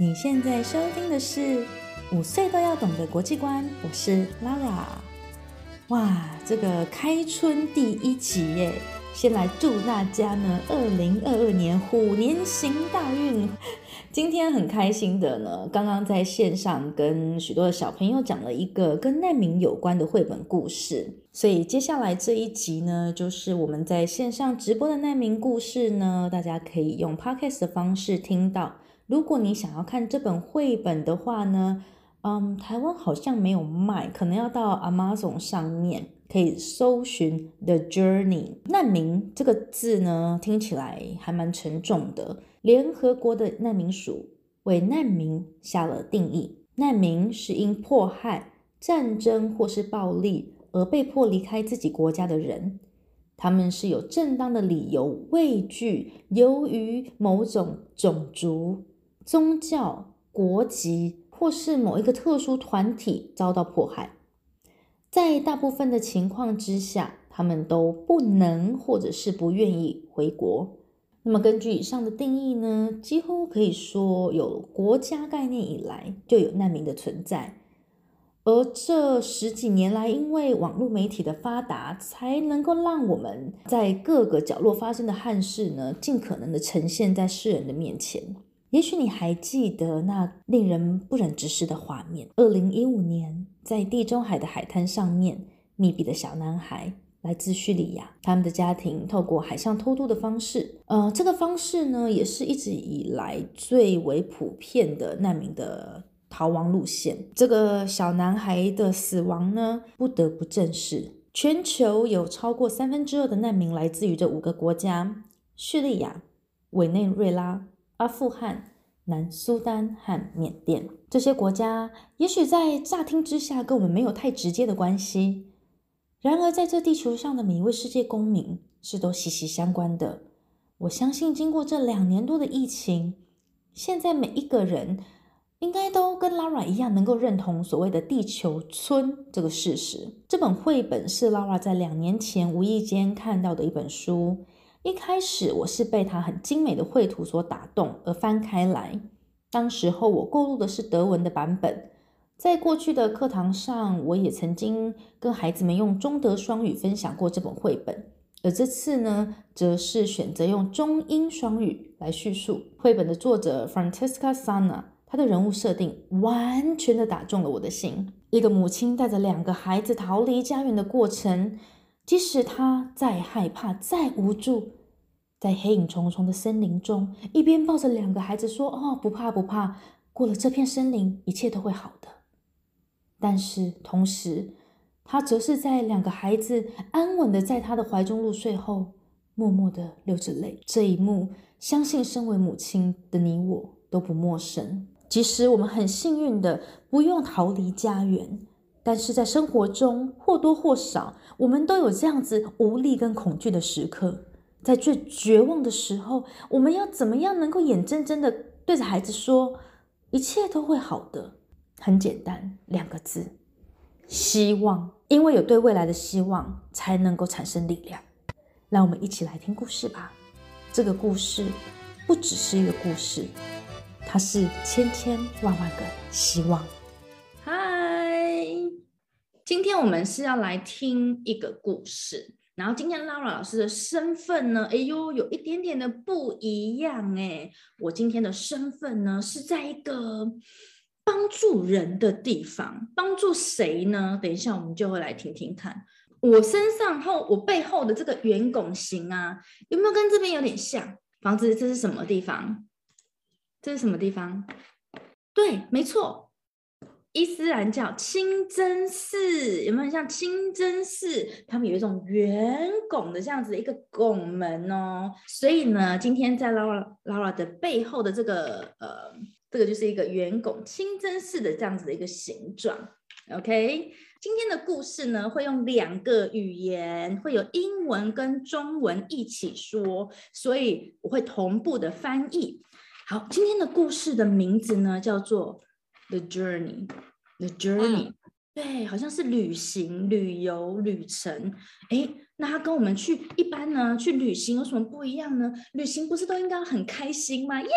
你现在收听的是《五岁都要懂的国际观》，我是 Lara。哇，这个开春第一集耶！先来祝大家呢，二零二二年虎年行大运。今天很开心的呢，刚刚在线上跟许多的小朋友讲了一个跟难民有关的绘本故事，所以接下来这一集呢，就是我们在线上直播的难民故事呢，大家可以用 podcast 的方式听到。如果你想要看这本绘本的话呢，嗯，台湾好像没有卖，可能要到 Amazon 上面可以搜寻 The Journey。难民这个字呢，听起来还蛮沉重的。联合国的难民署为难民下了定义：难民是因迫害、战争或是暴力而被迫离开自己国家的人。他们是有正当的理由畏惧，由于某种种族。宗教、国籍或是某一个特殊团体遭到迫害，在大部分的情况之下，他们都不能或者是不愿意回国。那么，根据以上的定义呢，几乎可以说有国家概念以来就有难民的存在。而这十几年来，因为网络媒体的发达，才能够让我们在各个角落发生的憾事呢，尽可能的呈现在世人的面前。也许你还记得那令人不忍直视的画面：二零一五年，在地中海的海滩上面，密闭的小男孩来自叙利亚，他们的家庭透过海上偷渡的方式，呃，这个方式呢，也是一直以来最为普遍的难民的逃亡路线。这个小男孩的死亡呢，不得不正视。全球有超过三分之二的难民来自于这五个国家：叙利亚、委内瑞拉。阿富汗、南苏丹和缅甸这些国家，也许在乍听之下跟我们没有太直接的关系，然而在这地球上的每一位世界公民是都息息相关的。我相信，经过这两年多的疫情，现在每一个人应该都跟 Lara 一样，能够认同所谓的“地球村”这个事实。这本绘本是 Lara 在两年前无意间看到的一本书。一开始我是被它很精美的绘图所打动而翻开来。当时候我购入的是德文的版本，在过去的课堂上，我也曾经跟孩子们用中德双语分享过这本绘本。而这次呢，则是选择用中英双语来叙述绘本的作者 Francesca Sana，她的人物设定完全的打中了我的心。一个母亲带着两个孩子逃离家园的过程。即使他再害怕、再无助，在黑影重重的森林中，一边抱着两个孩子说：“哦，不怕不怕，过了这片森林，一切都会好的。”但是同时，他则是在两个孩子安稳的在他的怀中入睡后，默默的流着泪。这一幕，相信身为母亲的你我都不陌生。即使我们很幸运的不用逃离家园。但是在生活中或多或少，我们都有这样子无力跟恐惧的时刻。在最绝望的时候，我们要怎么样能够眼睁睁的对着孩子说，一切都会好的？很简单，两个字：希望。因为有对未来的希望，才能够产生力量。让我们一起来听故事吧。这个故事不只是一个故事，它是千千万万个希望。今天我们是要来听一个故事，然后今天 Laura 老师的身份呢，哎呦，有一点点的不一样哎。我今天的身份呢，是在一个帮助人的地方，帮助谁呢？等一下我们就会来听听看。我身上后，我背后的这个圆拱形啊，有没有跟这边有点像？房子这是什么地方？这是什么地方？对，没错。伊斯兰教清真寺有没有像清真寺？他们有一种圆拱的这样子的一个拱门哦。所以呢，今天在 Laura 的背后的这个呃，这个就是一个圆拱清真寺的这样子的一个形状。OK，今天的故事呢会用两个语言，会有英文跟中文一起说，所以我会同步的翻译。好，今天的故事的名字呢叫做。The journey, the journey，对，好像是旅行、旅游、旅程。哎那它跟我们去一般呢去旅行有什么不一样呢？旅行不是都应该很开心吗？耶，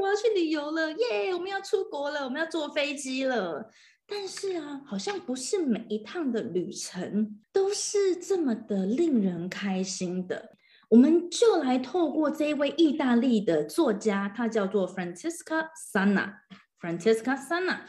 我要去旅游了，耶，我们要出国了，我们要坐飞机了。但是啊，好像不是每一趟的旅程都是这么的令人开心的。我们就来透过这一位意大利的作家，他叫做 Francesca Sanna，Francesca Sanna。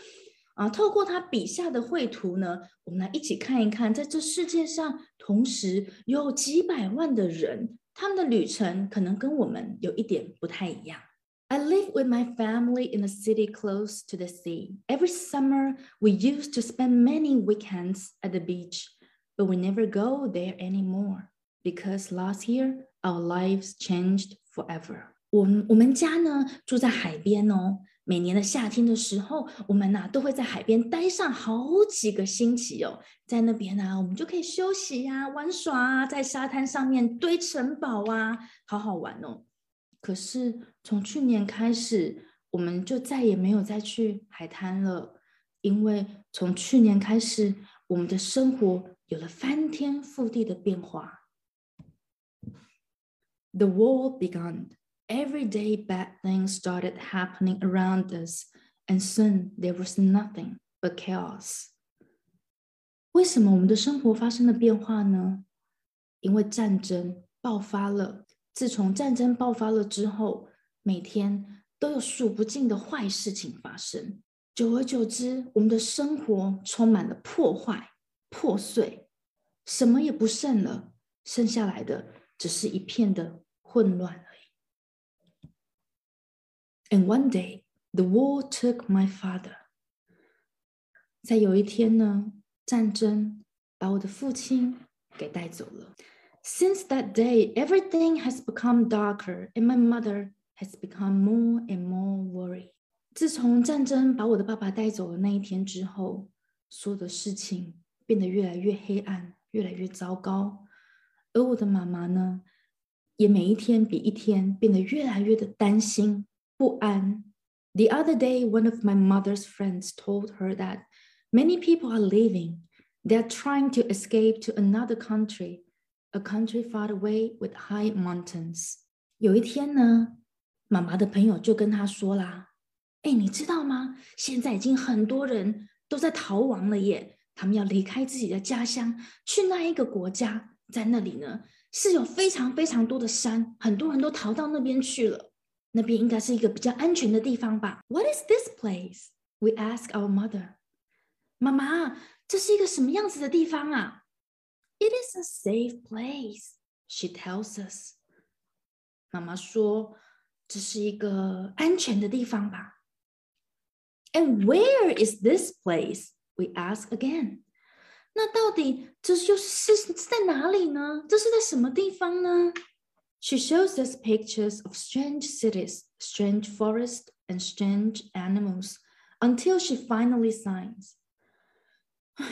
啊，透过他笔下的绘图呢，我们来一起看一看，在这世界上，同时有几百万的人，他们的旅程可能跟我们有一点不太一样。I live with my family in a city close to the sea. Every summer, we used to spend many weekends at the beach, but we never go there anymore because last year our lives changed forever. 我我们家呢住在海边哦， 每年的夏天的时候，我们呐都会在海边待上好几个星期哦。在那边呢，我们就可以休息呀、玩耍啊，在沙滩上面堆城堡啊，好好玩哦。可是从去年开始，我们就再也没有再去海滩了，因为从去年开始，我们的生活有了翻天覆地的变化。The war began. Every day, bad things started happening around us, and soon there was nothing but chaos. 为什么我们的生活发生了变化呢？因为战争爆发了。自从战争爆发了之后，每天都有数不尽的坏事情发生。久而久之，我们的生活充满了破坏、破碎，什么也不剩了，剩下来的只是一片的混乱。 And one day, the war took my father. 在有一天呢，战争把我的父亲给带走了。Since that day, everything has become darker, and my mother has become more and more worried. 自从战争把我的爸爸带走的那一天之后，所有的事情变得越来越黑暗，越来越糟糕。而我的妈妈呢，也每一天比一天变得越来越的担心。 不安。The other day, one of my mother's friends told her that many people are leaving. They're trying to escape to another country, a country far away with high mountains. 有一天呢，妈妈的朋友就跟她说啦：“哎，你知道吗？现在已经很多人都在逃亡了耶！他们要离开自己的家乡，去那一个国家，在那里呢是有非常非常多的山，很多人都逃到那边去了。” 那边应该是一个比较安全的地方吧？What is this place? We ask our mother. 妈妈，这是一个什么样子的地方啊？It is a safe place, she tells us. 妈妈说这是一个安全的地方吧？And where is this place? We ask again. 那到底这就是是在哪里呢？这是在什么地方呢 ？she shows us pictures of strange cities, strange forests, and strange animals until she finally signs,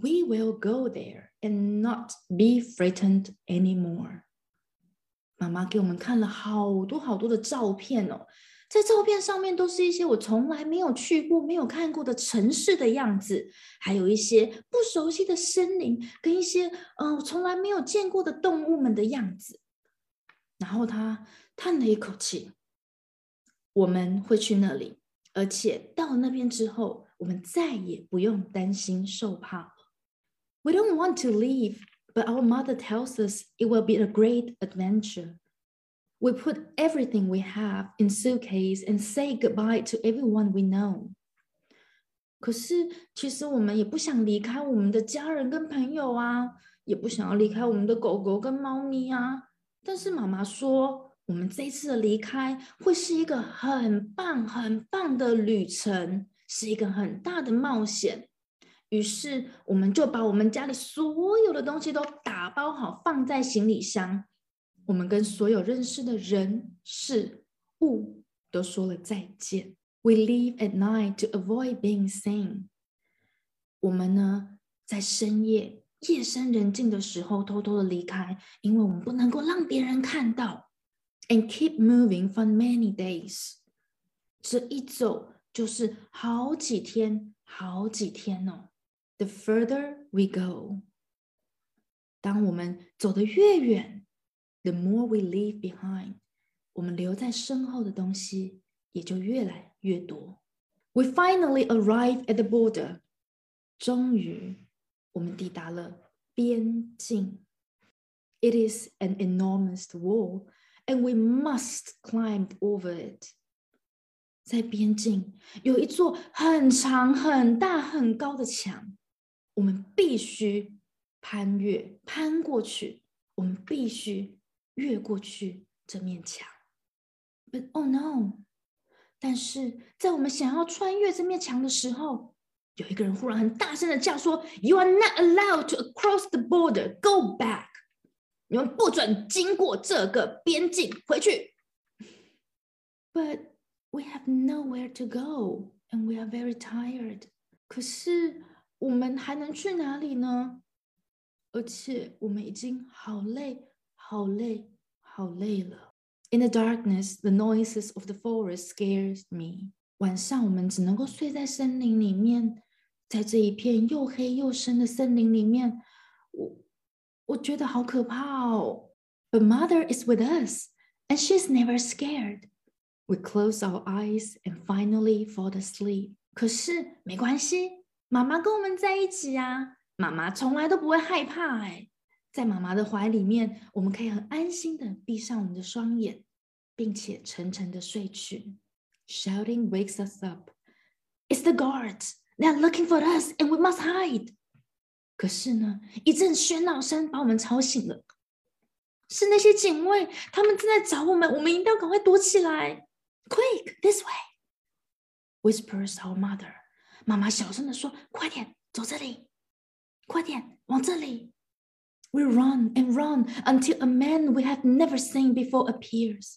We will go there and not be frightened anymore. 妈妈给我们看了好多好多的照片哦，在照片上面都是一些我从来没有去过、没有看过的城市的样子，还有一些不熟悉的森林，跟一些嗯、呃、从来没有见过的动物们的样子。 然后他叹了一口气：“我们会去那里，而且到了那边之后，我们再也不用担心受怕了。We don't want to leave, but our mother tells us it will be a great adventure. We put everything we have in suitcase and say goodbye to everyone we know. 可是，其实我们也不想离开我们的家人跟朋友啊，也不想要离开我们的狗狗跟猫咪啊。” 但是妈妈说，我们这一次的离开会是一个很棒、很棒的旅程，是一个很大的冒险。于是，我们就把我们家里所有的东西都打包好，放在行李箱。我们跟所有认识的人、事物都说了再见。We leave at night to avoid being seen。我们呢，在深夜。夜深人静的时候，偷偷的离开，因为我们不能够让别人看到。And keep moving for many days，这一走就是好几天，好几天哦。The further we go， 当我们走得越远，the more we leave behind，我们留在身后的东西也就越来越多。We finally arrive at the border，终于 我们抵达了边境。It is an enormous wall, and we must climb over it. 在边境有一座很长、很大、很高的墙，我们必须攀越、攀过去。我们必须越过去这面墙。But oh no！但是在我们想要穿越这面墙的时候，有一个人忽然很大声的叫说：“You are not allowed to cross the border. Go back！” 你们不准经过这个边境，回去。But we have nowhere to go, and we are very tired. 可是我们还能去哪里呢？而且我们已经好累、好累、好累了。In the darkness, the noises of the forest scares me. 晚上我们只能够睡在森林里面，在这一片又黑又深的森林里面，我。我觉得好可怕哦。But mother is with us, and she's never scared. We close our eyes and finally fall asleep. 可是没关系，妈妈跟我们在一起啊，妈妈从来都不会害怕哎。在妈妈的怀里面，我们可以很安心的闭上我们的双眼，并且沉沉的睡去。Shouting wakes us up. It's the guards. They're looking for us, and we must hide. 可是呢，一阵喧闹声把我们吵醒了。是那些警卫，他们正在找我们，我们一定要赶快躲起来。Quick, this way! Whispers our mother. 妈妈小声的说：“快点，走这里，快点往这里。” We run and run until a man we have never seen before appears.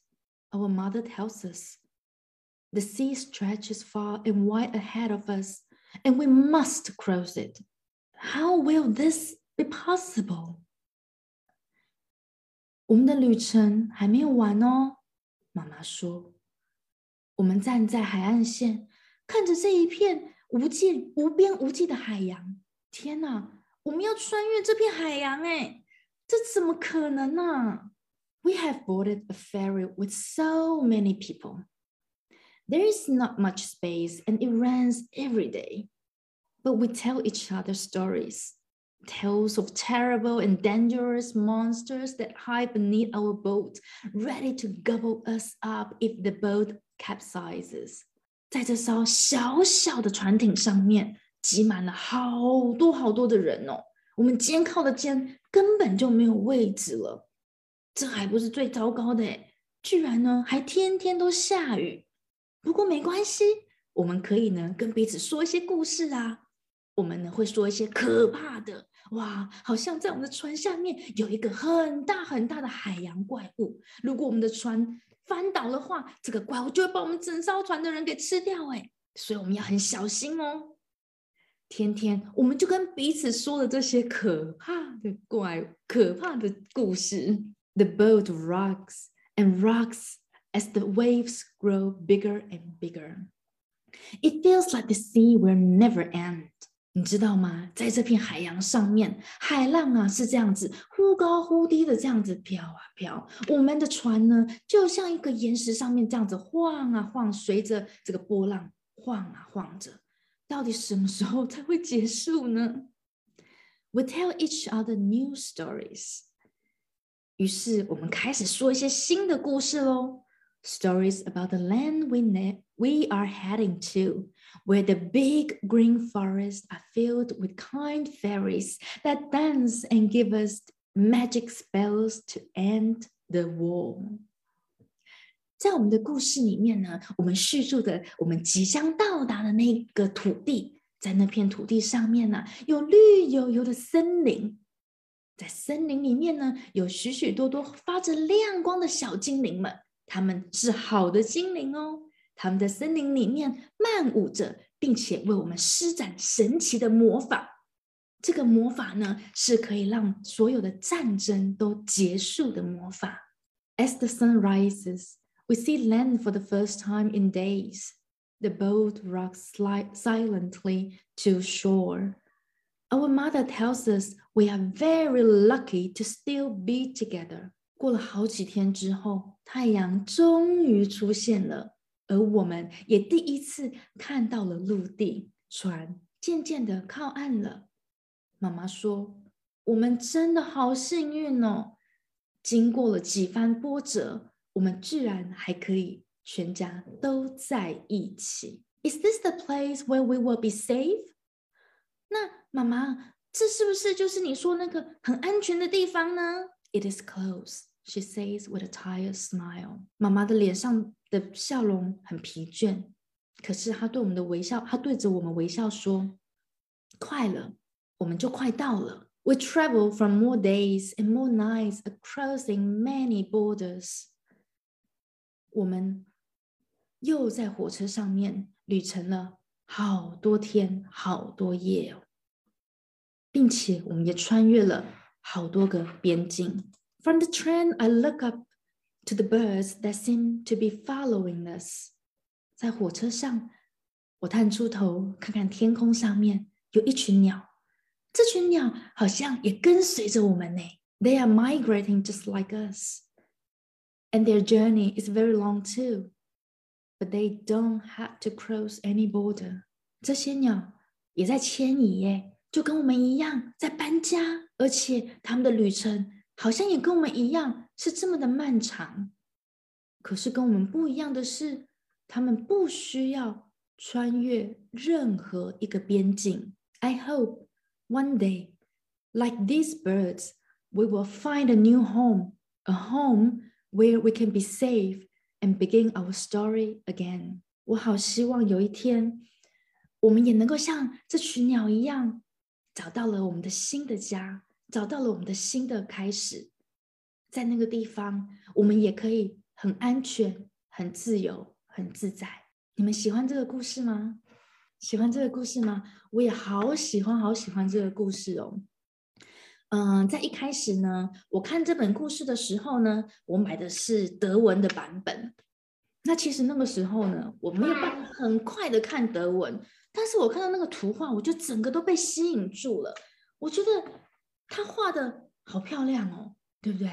Our mother tells us the sea stretches far and wide ahead of us, and we must cross it. How will this be possible？我们的旅程还没有完哦，妈妈说。我们站在海岸线，看着这一片无际、无边无际的海洋。天哪，我们要穿越这片海洋哎，这怎么可能呢 ？We have boarded a ferry with so many people. There is not much space, and it rains every day. but we tell each other stories tales of terrible and dangerous monsters that hide beneath our boat, ready to gobble us up if the boat capsizes. 在这艘小小的船艇上面，挤满了好多好多的人哦。我们肩靠的肩根本就没有位置了。 这还不是最糟糕的诶，居然呢还天天都下雨。不过没关系，我们可以呢跟彼此说一些故事啊。我们呢会说一些可怕的哇，好像在我们的船下面有一个很大很大的海洋怪物。如果我们的船翻倒的话，这个怪物就会把我们整艘船的人给吃掉。哎，所以我们要很小心哦。天天我们就跟彼此说了这些可怕的怪、可怕的故事。The boat rocks and rocks as the waves grow bigger and bigger. It feels like the sea will never end. 你知道吗？在这片海洋上面，海浪啊是这样子忽高忽低的这样子飘啊飘。我们的船呢，就像一个岩石上面这样子晃啊晃，随着这个波浪晃啊晃着。到底什么时候才会结束呢？We tell each other new stories。 于是我们开始说一些新的故事喽。Stories about the land we ne we are heading to where the big green forests are filled with kind fairies that dance and give us magic spells to end the war. 在我们的故事里面呢，我们叙述的我们即将到达的那个土地，在那片土地上面呢，有绿油油的森林， 在森林里面呢，有许许多多发着亮光的小精灵们，他们是好的精灵哦。他们在森林里面漫舞着，并且为我们施展神奇的魔法。这个魔法呢，是可以让所有的战争都结束的魔法。As the sun rises, we see land for the first time in days. The boat rocks silently to shore. Our mother tells us we are very lucky to still be together. 过了好几天之后，太阳终于出现了，而我们也第一次看到了陆地，船渐渐的靠岸了。妈妈说：“我们真的好幸运哦！经过了几番波折，我们居然还可以全家都在一起。Is this the place where we will be safe？那 妈妈，这是不是就是你说那个很安全的地方呢？It is close, she says with a tired smile。妈妈的脸上的笑容很疲倦，可是她对我们的微笑，她对着我们微笑说：“快了。”我们就快到了。We travel from more days and more nights, crossing many borders。我们又在火车上面旅程了好多天、好多夜哦， 并且我们也穿越了好多个边境。From the train, I look up to the birds that seem to be following us。在火车上，我探出头看看天空上面有一群鸟。这群鸟好像也跟随着我们呢。They are migrating just like us, and their journey is very long too. But they don't have to cross any border. 这些鸟也在迁移耶， 就跟我们一样在搬家，而且他们的旅程好像也跟我们一样是这么的漫长。可是跟我们不一样的是，他们不需要穿越任何一个边境。I hope one day, like these birds, we will find a new home, a home where we can be safe and begin our story again. 我好希望有一天，我们也能够像这群鸟一样，找到了我们的新的家，找到了我们的新的开始。在那个地方，我们也可以很安全、很自由、很自在。你们喜欢这个故事吗？喜欢这个故事吗？我也好喜欢，好喜欢这个故事哦。嗯，在一开始呢，我看这本故事的时候呢，我买的是德文的版本。那其实那个时候呢，我没有办法很快的看德文，但是我看到那个图画，我就整个都被吸引住了。我觉得他画的好漂亮哦，对不对？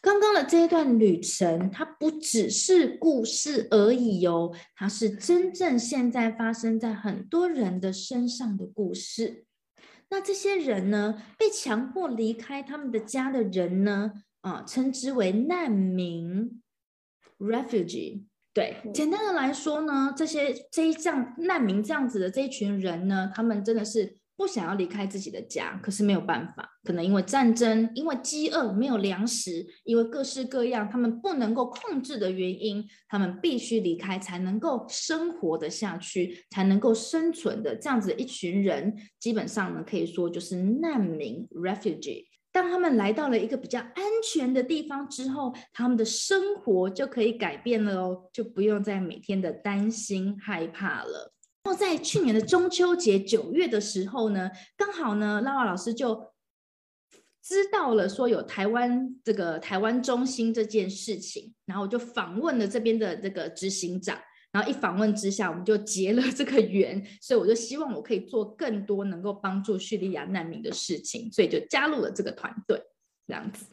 刚刚的这一段旅程，它不只是故事而已哦，它是真正现在发生在很多人的身上的故事。那这些人呢，被强迫离开他们的家的人呢，啊，称之为难民 （refugee）。对，简单的来说呢，这些这一这样难民这样子的这一群人呢，他们真的是。不想要离开自己的家，可是没有办法，可能因为战争，因为饥饿，没有粮食，因为各式各样他们不能够控制的原因，他们必须离开才能够生活的下去，才能够生存的这样子一群人，基本上呢可以说就是难民 （refugee）。当他们来到了一个比较安全的地方之后，他们的生活就可以改变了哦，就不用再每天的担心害怕了。然后在去年的中秋节九月的时候呢，刚好呢，拉瓦老师就知道了说有台湾这个台湾中心这件事情，然后我就访问了这边的这个执行长，然后一访问之下，我们就结了这个缘，所以我就希望我可以做更多能够帮助叙利亚难民的事情，所以就加入了这个团队。这样子，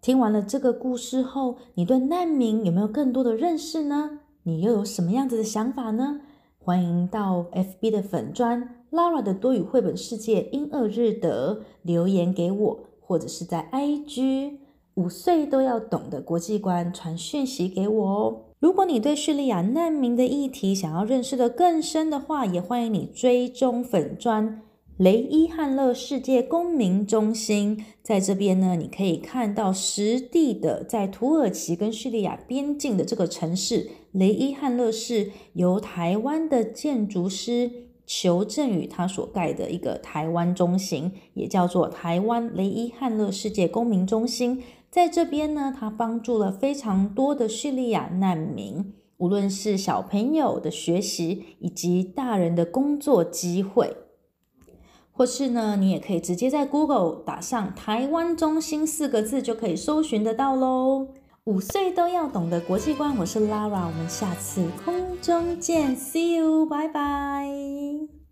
听完了这个故事后，你对难民有没有更多的认识呢？你又有什么样子的想法呢？欢迎到 FB 的粉砖 Lara 的多语绘本世界英二日德留言给我，或者是在 IG 五岁都要懂的国际观传讯息给我哦。如果你对叙利亚难民的议题想要认识的更深的话，也欢迎你追踪粉砖。雷伊汉勒世界公民中心在这边呢，你可以看到实地的在土耳其跟叙利亚边境的这个城市雷伊汉勒市，由台湾的建筑师裘振宇他所盖的一个台湾中心，也叫做台湾雷伊汉勒世界公民中心。在这边呢，他帮助了非常多的叙利亚难民，无论是小朋友的学习，以及大人的工作机会，或是呢，你也可以直接在 Google 打上“台湾中心”四个字，就可以搜寻得到喽。五岁都要懂的国际观，我是 Lara，我们下次空中见，See you，拜拜。